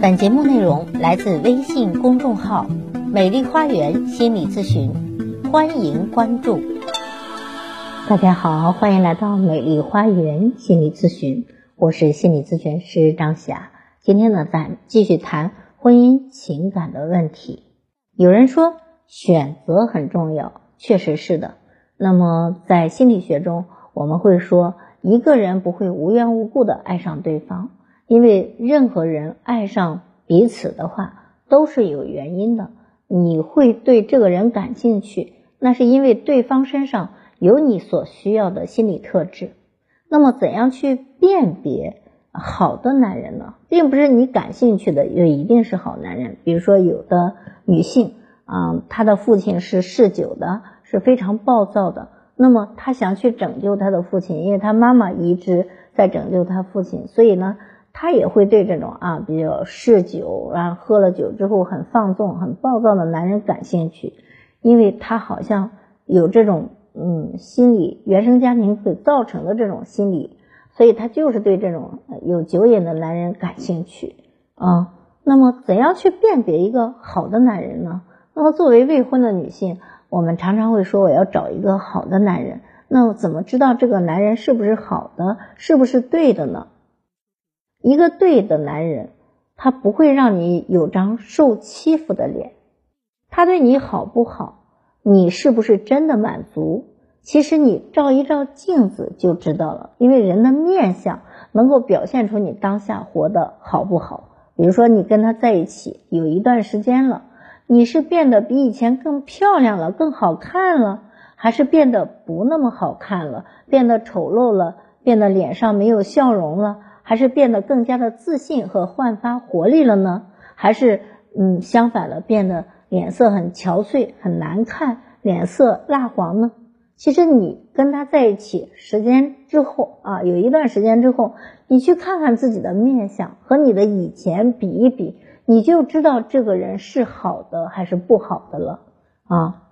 本节目内容来自微信公众号“美丽花园心理咨询”，欢迎关注。大家好，欢迎来到美丽花园心理咨询，我是心理咨询师张霞。今天呢，咱继续谈婚姻情感的问题。有人说选择很重要，确实是的。那么在心理学中，我们会说一个人不会无缘无故的爱上对方。因为任何人爱上彼此的话，都是有原因的。你会对这个人感兴趣，那是因为对方身上有你所需要的心理特质。那么，怎样去辨别好的男人呢？并不是你感兴趣的就一定是好男人。比如说，有的女性啊，她的父亲是嗜酒的，是非常暴躁的，那么她想去拯救她的父亲，因为她妈妈一直在拯救她父亲，所以呢。他也会对这种啊比较嗜酒，然后喝了酒之后很放纵、很暴躁的男人感兴趣，因为他好像有这种嗯心理原生家庭所造成的这种心理，所以他就是对这种有酒瘾的男人感兴趣啊。那么怎样去辨别一个好的男人呢？那么作为未婚的女性，我们常常会说我要找一个好的男人，那怎么知道这个男人是不是好的，是不是对的呢？一个对的男人，他不会让你有张受欺负的脸。他对你好不好，你是不是真的满足？其实你照一照镜子就知道了。因为人的面相能够表现出你当下活得好不好。比如说，你跟他在一起有一段时间了，你是变得比以前更漂亮了、更好看了，还是变得不那么好看了、变得丑陋了、变得脸上没有笑容了？还是变得更加的自信和焕发活力了呢？还是嗯相反了，变得脸色很憔悴、很难看，脸色蜡黄呢？其实你跟他在一起时间之后啊，有一段时间之后，你去看看自己的面相和你的以前比一比，你就知道这个人是好的还是不好的了啊。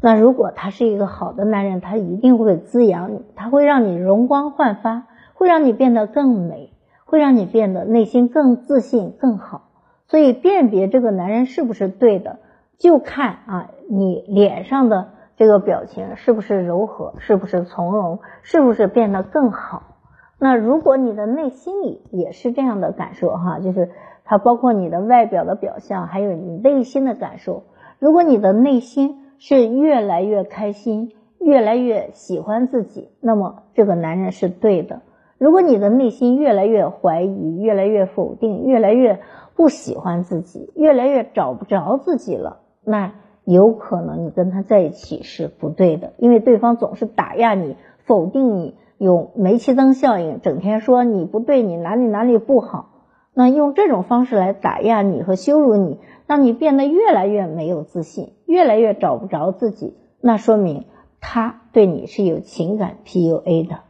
那如果他是一个好的男人，他一定会滋养你，他会让你容光焕发。会让你变得更美，会让你变得内心更自信、更好。所以辨别这个男人是不是对的，就看啊，你脸上的这个表情是不是柔和，是不是从容，是不是变得更好。那如果你的内心里也是这样的感受哈，就是它包括你的外表的表象，还有你内心的感受。如果你的内心是越来越开心，越来越喜欢自己，那么这个男人是对的。如果你的内心越来越怀疑，越来越否定，越来越不喜欢自己，越来越找不着自己了，那有可能你跟他在一起是不对的，因为对方总是打压你、否定你，有煤气灯效应，整天说你不对，你哪里哪里不好，那用这种方式来打压你和羞辱你，让你变得越来越没有自信，越来越找不着自己，那说明他对你是有情感 PUA 的。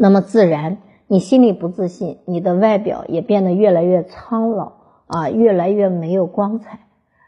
那么自然，你心里不自信，你的外表也变得越来越苍老啊，越来越没有光彩。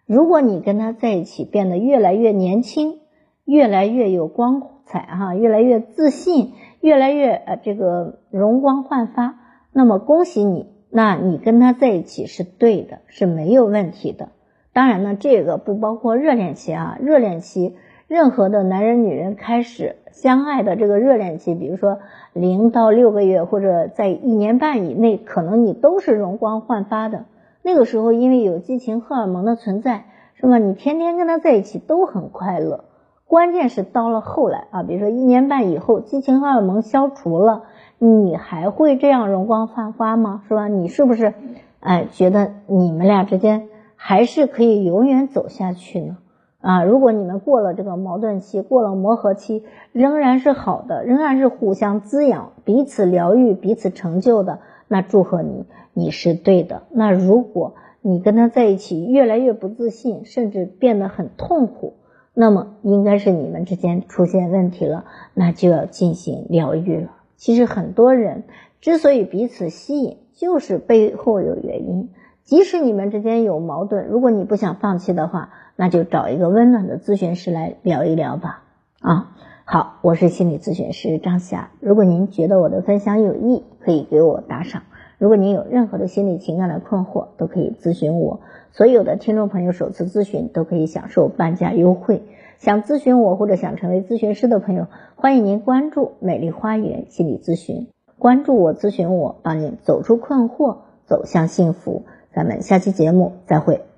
如果你跟他在一起变得越来越年轻，越来越有光彩哈，越来越自信，越来越呃这个容光焕发，那么恭喜你，那你跟他在一起是对的，是没有问题的。当然呢，这个不包括热恋期啊，热恋期。任何的男人女人开始相爱的这个热恋期，比如说零到六个月，或者在一年半以内，可能你都是容光焕发的。那个时候，因为有激情荷尔蒙的存在，是吧？你天天跟他在一起都很快乐。关键是到了后来啊，比如说一年半以后，激情荷尔蒙消除了，你还会这样容光焕发吗？是吧？你是不是哎觉得你们俩之间还是可以永远走下去呢？啊，如果你们过了这个矛盾期，过了磨合期，仍然是好的，仍然是互相滋养、彼此疗愈、彼此成就的，那祝贺你，你是对的。那如果你跟他在一起越来越不自信，甚至变得很痛苦，那么应该是你们之间出现问题了，那就要进行疗愈了。其实很多人之所以彼此吸引，就是背后有原因。即使你们之间有矛盾，如果你不想放弃的话，那就找一个温暖的咨询师来聊一聊吧。啊，好，我是心理咨询师张霞。如果您觉得我的分享有益，可以给我打赏。如果您有任何的心理情感的困惑，都可以咨询我。所有的听众朋友首次咨询都可以享受半价优惠。想咨询我或者想成为咨询师的朋友，欢迎您关注美丽花园心理咨询，关注我，咨询我，帮您走出困惑，走向幸福。咱们下期节目再会。